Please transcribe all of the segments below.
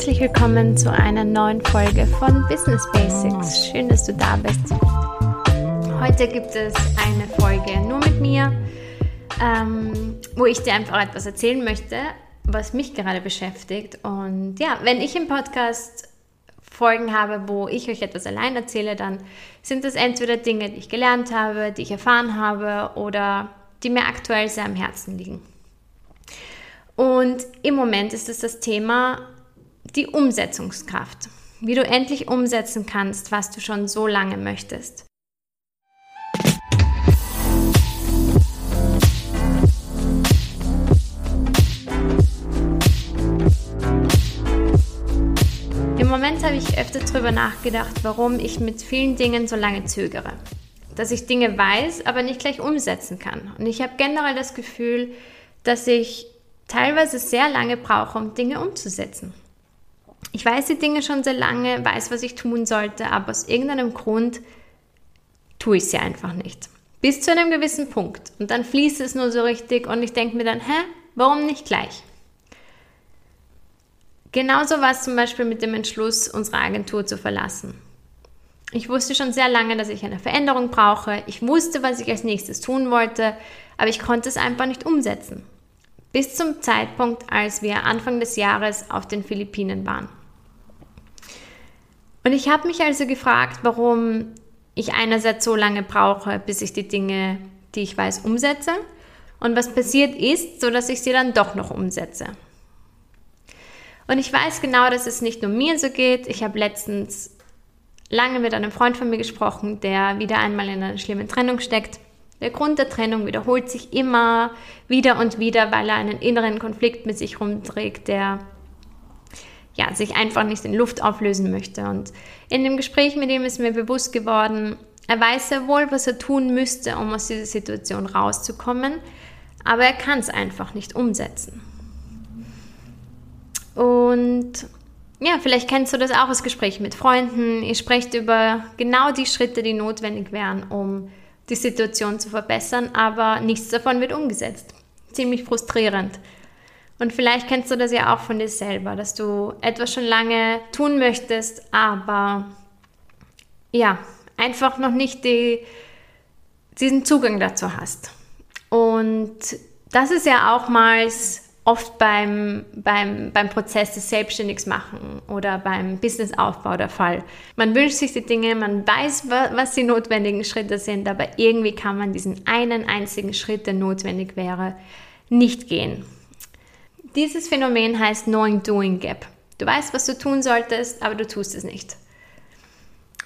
herzlich willkommen zu einer neuen Folge von Business Basics. Schön, dass du da bist. Heute gibt es eine Folge nur mit mir, ähm, wo ich dir einfach etwas erzählen möchte, was mich gerade beschäftigt. Und ja, wenn ich im Podcast Folgen habe, wo ich euch etwas allein erzähle, dann sind das entweder Dinge, die ich gelernt habe, die ich erfahren habe oder die mir aktuell sehr am Herzen liegen. Und im Moment ist es das Thema die Umsetzungskraft. Wie du endlich umsetzen kannst, was du schon so lange möchtest. Im Moment habe ich öfter darüber nachgedacht, warum ich mit vielen Dingen so lange zögere. Dass ich Dinge weiß, aber nicht gleich umsetzen kann. Und ich habe generell das Gefühl, dass ich teilweise sehr lange brauche, um Dinge umzusetzen. Ich weiß die Dinge schon sehr lange, weiß, was ich tun sollte, aber aus irgendeinem Grund tue ich sie einfach nicht. Bis zu einem gewissen Punkt. Und dann fließt es nur so richtig und ich denke mir dann, hä, warum nicht gleich? Genauso war es zum Beispiel mit dem Entschluss, unsere Agentur zu verlassen. Ich wusste schon sehr lange, dass ich eine Veränderung brauche. Ich wusste, was ich als nächstes tun wollte, aber ich konnte es einfach nicht umsetzen. Bis zum Zeitpunkt, als wir Anfang des Jahres auf den Philippinen waren. Und ich habe mich also gefragt, warum ich einerseits so lange brauche, bis ich die Dinge, die ich weiß, umsetze und was passiert ist, so dass ich sie dann doch noch umsetze. Und ich weiß genau, dass es nicht nur mir so geht. Ich habe letztens lange mit einem Freund von mir gesprochen, der wieder einmal in einer schlimmen Trennung steckt. Der Grund der Trennung wiederholt sich immer wieder und wieder, weil er einen inneren Konflikt mit sich rumträgt, der ja, sich einfach nicht in Luft auflösen möchte. Und in dem Gespräch mit ihm ist mir bewusst geworden, er weiß sehr wohl, was er tun müsste, um aus dieser Situation rauszukommen, aber er kann es einfach nicht umsetzen. Und ja, vielleicht kennst du das auch als Gespräch mit Freunden. Ihr sprecht über genau die Schritte, die notwendig wären, um die Situation zu verbessern, aber nichts davon wird umgesetzt. Ziemlich frustrierend. Und vielleicht kennst du das ja auch von dir selber, dass du etwas schon lange tun möchtest, aber ja, einfach noch nicht die, diesen Zugang dazu hast. Und das ist ja auch mal oft beim, beim, beim Prozess des Selbstständigsmachen oder beim Businessaufbau der Fall. Man wünscht sich die Dinge, man weiß, was die notwendigen Schritte sind, aber irgendwie kann man diesen einen einzigen Schritt, der notwendig wäre, nicht gehen. Dieses Phänomen heißt Knowing-Doing Gap. Du weißt, was du tun solltest, aber du tust es nicht.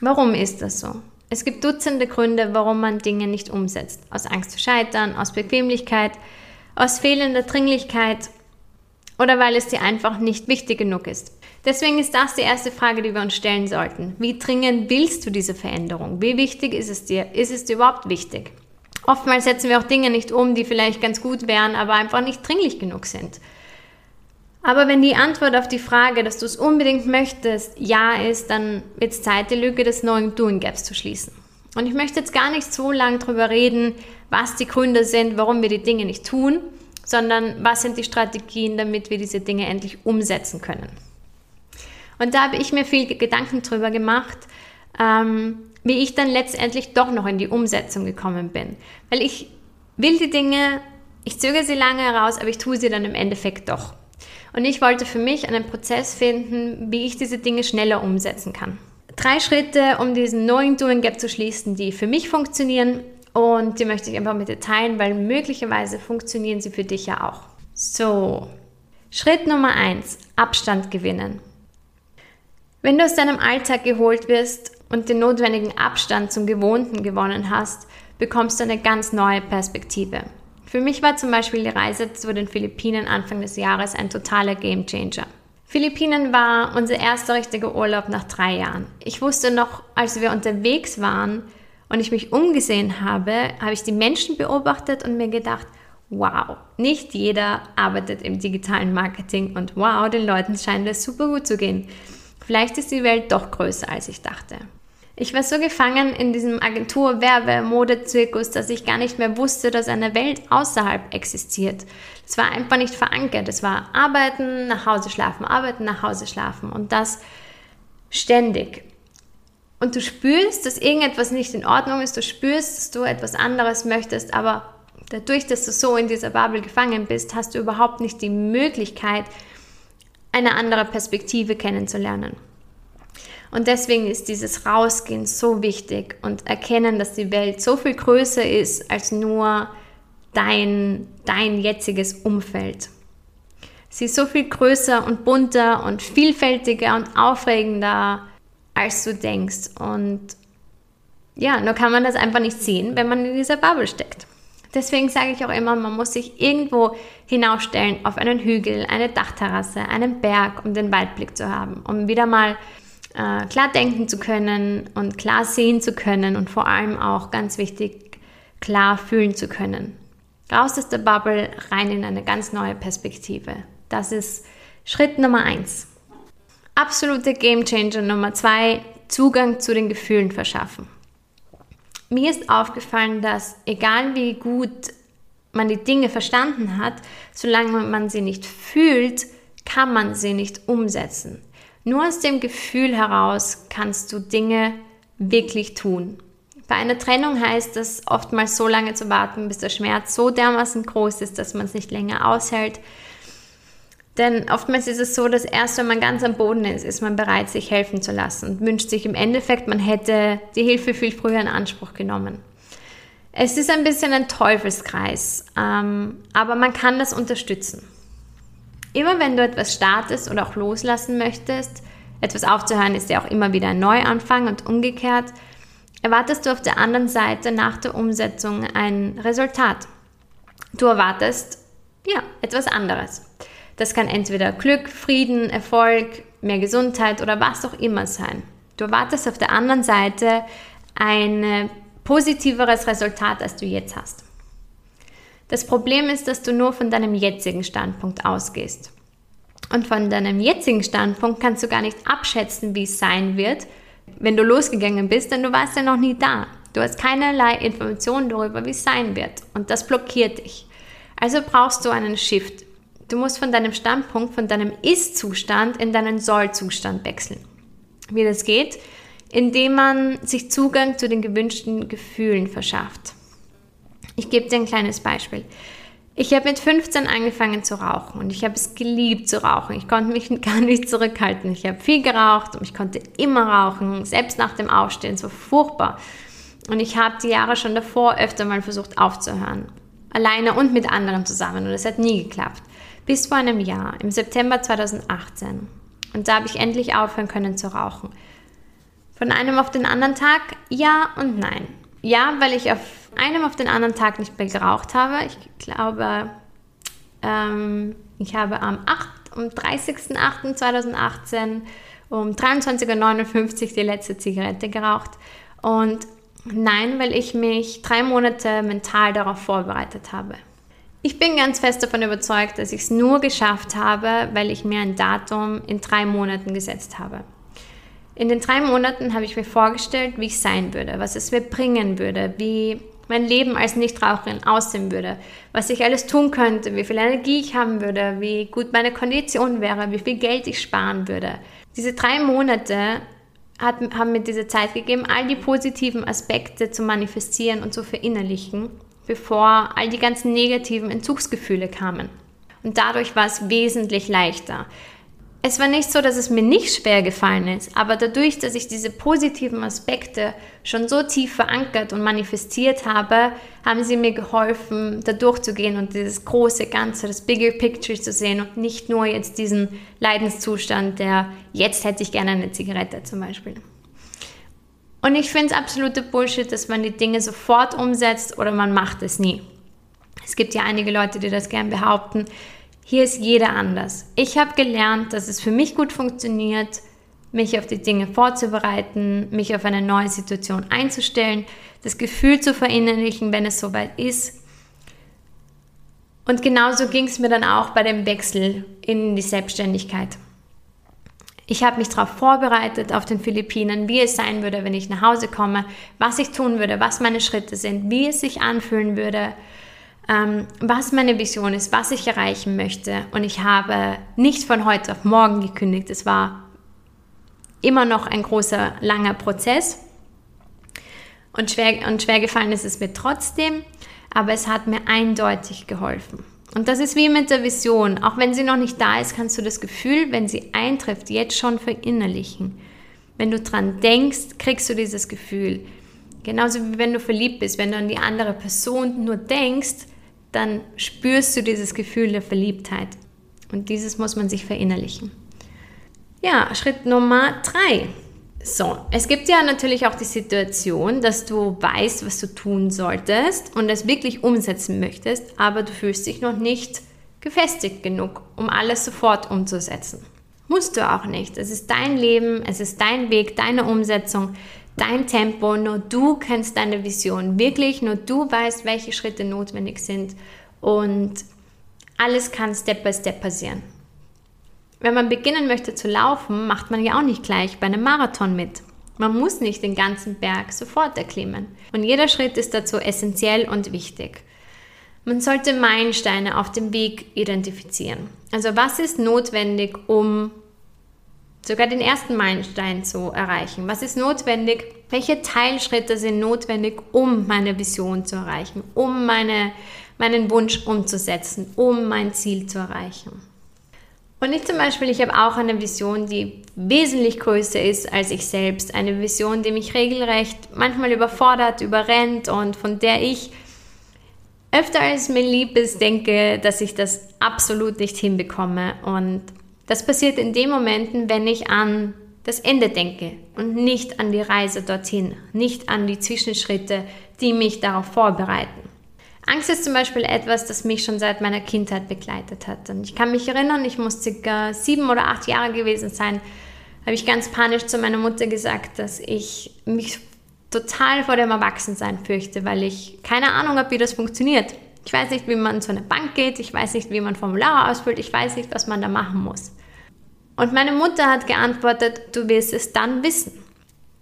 Warum ist das so? Es gibt Dutzende Gründe, warum man Dinge nicht umsetzt. Aus Angst zu scheitern, aus Bequemlichkeit, aus fehlender Dringlichkeit oder weil es dir einfach nicht wichtig genug ist. Deswegen ist das die erste Frage, die wir uns stellen sollten. Wie dringend willst du diese Veränderung? Wie wichtig ist es dir? Ist es dir überhaupt wichtig? Oftmals setzen wir auch Dinge nicht um, die vielleicht ganz gut wären, aber einfach nicht dringlich genug sind. Aber wenn die Antwort auf die Frage, dass du es unbedingt möchtest, ja ist, dann wird es Zeit, die Lücke des neuen Doing Gaps zu schließen. Und ich möchte jetzt gar nicht so lange darüber reden, was die Gründe sind, warum wir die Dinge nicht tun, sondern was sind die Strategien, damit wir diese Dinge endlich umsetzen können. Und da habe ich mir viel Gedanken darüber gemacht, ähm, wie ich dann letztendlich doch noch in die Umsetzung gekommen bin. Weil ich will die Dinge, ich zögere sie lange heraus, aber ich tue sie dann im Endeffekt doch. Und ich wollte für mich einen Prozess finden, wie ich diese Dinge schneller umsetzen kann. Drei Schritte, um diesen Knowing Doing Gap zu schließen, die für mich funktionieren und die möchte ich einfach mit dir teilen, weil möglicherweise funktionieren sie für dich ja auch. So, Schritt Nummer eins: Abstand gewinnen. Wenn du aus deinem Alltag geholt wirst und den notwendigen Abstand zum Gewohnten gewonnen hast, bekommst du eine ganz neue Perspektive. Für mich war zum Beispiel die Reise zu den Philippinen Anfang des Jahres ein totaler Gamechanger. Philippinen war unser erster richtiger Urlaub nach drei Jahren. Ich wusste noch, als wir unterwegs waren, und ich mich umgesehen habe, habe ich die Menschen beobachtet und mir gedacht, wow, nicht jeder arbeitet im digitalen Marketing und wow, den Leuten scheint es super gut zu gehen. Vielleicht ist die Welt doch größer, als ich dachte. Ich war so gefangen in diesem Agentur-, Werbe-, Modezirkus, dass ich gar nicht mehr wusste, dass eine Welt außerhalb existiert. Es war einfach nicht verankert. Es war arbeiten, nach Hause schlafen, arbeiten, nach Hause schlafen. Und das ständig. Und du spürst, dass irgendetwas nicht in Ordnung ist. Du spürst, dass du etwas anderes möchtest. Aber dadurch, dass du so in dieser Bubble gefangen bist, hast du überhaupt nicht die Möglichkeit, eine andere Perspektive kennenzulernen. Und deswegen ist dieses Rausgehen so wichtig und erkennen, dass die Welt so viel größer ist als nur dein, dein jetziges Umfeld. Sie ist so viel größer und bunter und vielfältiger und aufregender, als du denkst. Und ja, nur kann man das einfach nicht sehen, wenn man in dieser Bubble steckt. Deswegen sage ich auch immer, man muss sich irgendwo hinaufstellen auf einen Hügel, eine Dachterrasse, einen Berg, um den Waldblick zu haben, um wieder mal äh, klar denken zu können und klar sehen zu können und vor allem auch ganz wichtig, klar fühlen zu können. Raus aus der Bubble, rein in eine ganz neue Perspektive. Das ist Schritt Nummer eins. Absolute Game Changer Nummer zwei, Zugang zu den Gefühlen verschaffen. Mir ist aufgefallen, dass egal wie gut man die Dinge verstanden hat, solange man sie nicht fühlt, kann man sie nicht umsetzen. Nur aus dem Gefühl heraus kannst du Dinge wirklich tun. Bei einer Trennung heißt es oftmals so lange zu warten, bis der Schmerz so dermaßen groß ist, dass man es nicht länger aushält. Denn oftmals ist es so, dass erst wenn man ganz am Boden ist, ist man bereit, sich helfen zu lassen und wünscht sich im Endeffekt, man hätte die Hilfe viel früher in Anspruch genommen. Es ist ein bisschen ein Teufelskreis, ähm, aber man kann das unterstützen. Immer wenn du etwas startest oder auch loslassen möchtest, etwas aufzuhören ist ja auch immer wieder ein Neuanfang und umgekehrt, erwartest du auf der anderen Seite nach der Umsetzung ein Resultat. Du erwartest, ja, etwas anderes. Das kann entweder Glück, Frieden, Erfolg, mehr Gesundheit oder was auch immer sein. Du erwartest auf der anderen Seite ein positiveres Resultat, als du jetzt hast. Das Problem ist, dass du nur von deinem jetzigen Standpunkt ausgehst. Und von deinem jetzigen Standpunkt kannst du gar nicht abschätzen, wie es sein wird, wenn du losgegangen bist, denn du warst ja noch nie da. Du hast keinerlei Informationen darüber, wie es sein wird. Und das blockiert dich. Also brauchst du einen Shift. Du musst von deinem Standpunkt, von deinem Ist-Zustand in deinen Soll-Zustand wechseln. Wie das geht? Indem man sich Zugang zu den gewünschten Gefühlen verschafft. Ich gebe dir ein kleines Beispiel. Ich habe mit 15 angefangen zu rauchen und ich habe es geliebt zu rauchen. Ich konnte mich gar nicht zurückhalten. Ich habe viel geraucht und ich konnte immer rauchen, selbst nach dem Aufstehen, so furchtbar. Und ich habe die Jahre schon davor öfter mal versucht aufzuhören. Alleine und mit anderen zusammen und es hat nie geklappt. Bis vor einem Jahr, im September 2018. Und da habe ich endlich aufhören können zu rauchen. Von einem auf den anderen Tag ja und nein. Ja, weil ich auf einem auf den anderen Tag nicht mehr geraucht habe. Ich glaube, ähm, ich habe am 8, um 30.08.2018 um 23.59 Uhr die letzte Zigarette geraucht. Und nein, weil ich mich drei Monate mental darauf vorbereitet habe. Ich bin ganz fest davon überzeugt, dass ich es nur geschafft habe, weil ich mir ein Datum in drei Monaten gesetzt habe. In den drei Monaten habe ich mir vorgestellt, wie ich sein würde, was es mir bringen würde, wie mein Leben als Nichtraucherin aussehen würde, was ich alles tun könnte, wie viel Energie ich haben würde, wie gut meine Kondition wäre, wie viel Geld ich sparen würde. Diese drei Monate hat, haben mir diese Zeit gegeben, all die positiven Aspekte zu manifestieren und zu verinnerlichen, bevor all die ganzen negativen Entzugsgefühle kamen. Und dadurch war es wesentlich leichter es war nicht so, dass es mir nicht schwer gefallen ist, aber dadurch, dass ich diese positiven Aspekte schon so tief verankert und manifestiert habe, haben sie mir geholfen, da durchzugehen und dieses große Ganze, das Bigger Picture zu sehen und nicht nur jetzt diesen Leidenszustand, der jetzt hätte ich gerne eine Zigarette zum Beispiel. Und ich finde es absolute Bullshit, dass man die Dinge sofort umsetzt oder man macht es nie. Es gibt ja einige Leute, die das gern behaupten. Hier ist jeder anders. Ich habe gelernt, dass es für mich gut funktioniert, mich auf die Dinge vorzubereiten, mich auf eine neue Situation einzustellen, das Gefühl zu verinnerlichen, wenn es soweit ist. Und genauso ging es mir dann auch bei dem Wechsel in die Selbstständigkeit. Ich habe mich darauf vorbereitet auf den Philippinen, wie es sein würde, wenn ich nach Hause komme, was ich tun würde, was meine Schritte sind, wie es sich anfühlen würde, ähm, was meine Vision ist, was ich erreichen möchte. Und ich habe nicht von heute auf morgen gekündigt. Es war immer noch ein großer, langer Prozess. Und schwer, und schwer gefallen ist es mir trotzdem, aber es hat mir eindeutig geholfen. Und das ist wie mit der Vision. Auch wenn sie noch nicht da ist, kannst du das Gefühl, wenn sie eintrifft, jetzt schon verinnerlichen. Wenn du dran denkst, kriegst du dieses Gefühl. Genauso wie wenn du verliebt bist. Wenn du an die andere Person nur denkst, dann spürst du dieses Gefühl der Verliebtheit. Und dieses muss man sich verinnerlichen. Ja, Schritt Nummer drei. So, es gibt ja natürlich auch die Situation, dass du weißt, was du tun solltest und es wirklich umsetzen möchtest, aber du fühlst dich noch nicht gefestigt genug, um alles sofort umzusetzen. Musst du auch nicht. Es ist dein Leben, es ist dein Weg, deine Umsetzung, dein Tempo. Nur du kennst deine Vision wirklich, nur du weißt, welche Schritte notwendig sind und alles kann Step by Step passieren. Wenn man beginnen möchte zu laufen, macht man ja auch nicht gleich bei einem Marathon mit. Man muss nicht den ganzen Berg sofort erklimmen. Und jeder Schritt ist dazu essentiell und wichtig. Man sollte Meilensteine auf dem Weg identifizieren. Also was ist notwendig, um sogar den ersten Meilenstein zu erreichen? Was ist notwendig? Welche Teilschritte sind notwendig, um meine Vision zu erreichen, um meine, meinen Wunsch umzusetzen, um mein Ziel zu erreichen? Und ich zum Beispiel, ich habe auch eine Vision, die wesentlich größer ist als ich selbst. Eine Vision, die mich regelrecht manchmal überfordert, überrennt und von der ich öfter als mir lieb ist, denke, dass ich das absolut nicht hinbekomme. Und das passiert in den Momenten, wenn ich an das Ende denke und nicht an die Reise dorthin, nicht an die Zwischenschritte, die mich darauf vorbereiten. Angst ist zum Beispiel etwas, das mich schon seit meiner Kindheit begleitet hat. Und ich kann mich erinnern, ich muss circa sieben oder acht Jahre gewesen sein, habe ich ganz panisch zu meiner Mutter gesagt, dass ich mich total vor dem Erwachsensein fürchte, weil ich keine Ahnung habe, wie das funktioniert. Ich weiß nicht, wie man zu einer Bank geht, ich weiß nicht, wie man Formulare ausfüllt, ich weiß nicht, was man da machen muss. Und meine Mutter hat geantwortet, du wirst es dann wissen.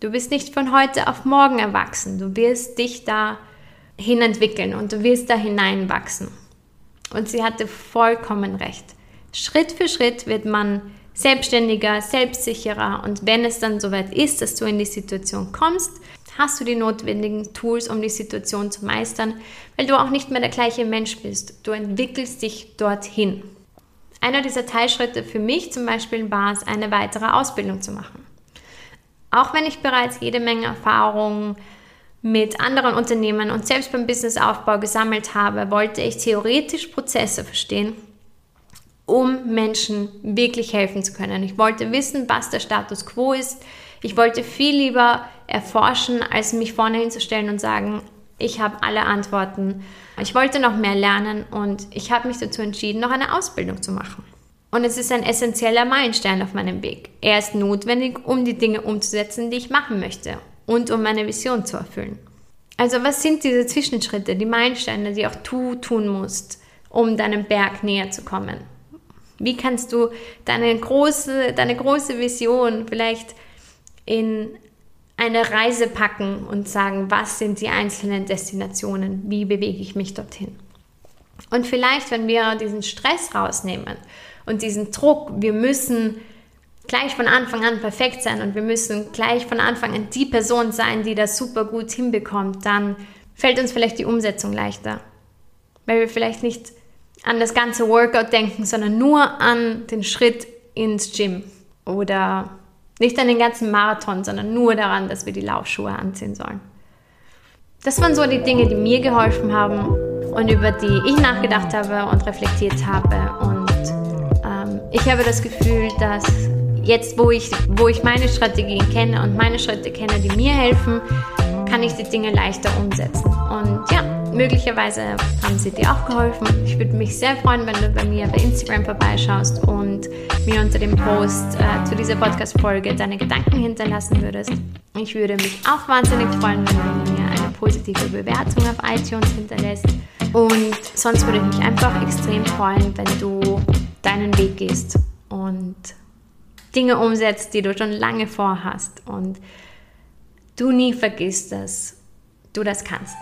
Du bist nicht von heute auf morgen erwachsen, du wirst dich da hinentwickeln und du wirst da hineinwachsen. Und sie hatte vollkommen recht. Schritt für Schritt wird man selbstständiger, selbstsicherer und wenn es dann soweit ist, dass du in die Situation kommst, hast du die notwendigen Tools, um die Situation zu meistern, weil du auch nicht mehr der gleiche Mensch bist. Du entwickelst dich dorthin. Einer dieser Teilschritte für mich zum Beispiel war es, eine weitere Ausbildung zu machen. Auch wenn ich bereits jede Menge Erfahrung mit anderen Unternehmen und selbst beim Businessaufbau gesammelt habe, wollte ich theoretisch Prozesse verstehen, um Menschen wirklich helfen zu können. Ich wollte wissen, was der Status quo ist. Ich wollte viel lieber erforschen, als mich vorne hinzustellen und sagen, ich habe alle Antworten. Ich wollte noch mehr lernen und ich habe mich dazu entschieden, noch eine Ausbildung zu machen. Und es ist ein essentieller Meilenstein auf meinem Weg. Er ist notwendig, um die Dinge umzusetzen, die ich machen möchte und um meine Vision zu erfüllen. Also was sind diese Zwischenschritte, die Meilensteine, die auch du tun musst, um deinem Berg näher zu kommen? Wie kannst du deine große, deine große Vision vielleicht in eine Reise packen und sagen, was sind die einzelnen Destinationen, wie bewege ich mich dorthin? Und vielleicht, wenn wir diesen Stress rausnehmen und diesen Druck, wir müssen gleich von Anfang an perfekt sein und wir müssen gleich von Anfang an die Person sein, die das super gut hinbekommt, dann fällt uns vielleicht die Umsetzung leichter. Weil wir vielleicht nicht an das ganze Workout denken, sondern nur an den Schritt ins Gym oder nicht an den ganzen Marathon, sondern nur daran, dass wir die Laufschuhe anziehen sollen. Das waren so die Dinge, die mir geholfen haben und über die ich nachgedacht habe und reflektiert habe. Und ähm, ich habe das Gefühl, dass jetzt, wo ich, wo ich meine Strategien kenne und meine Schritte kenne, die mir helfen, kann ich die Dinge leichter umsetzen. Und ja, möglicherweise haben sie dir auch geholfen. Ich würde mich sehr freuen, wenn du bei mir bei Instagram vorbeischaust und mir unter dem Post äh, zu dieser Podcast-Folge deine Gedanken hinterlassen würdest. Ich würde mich auch wahnsinnig freuen, wenn du mir eine positive Bewertung auf iTunes hinterlässt. Und sonst würde ich mich einfach extrem freuen, wenn du deinen Weg gehst und Dinge umsetzt, die du schon lange vorhast und du nie vergisst, dass du das kannst.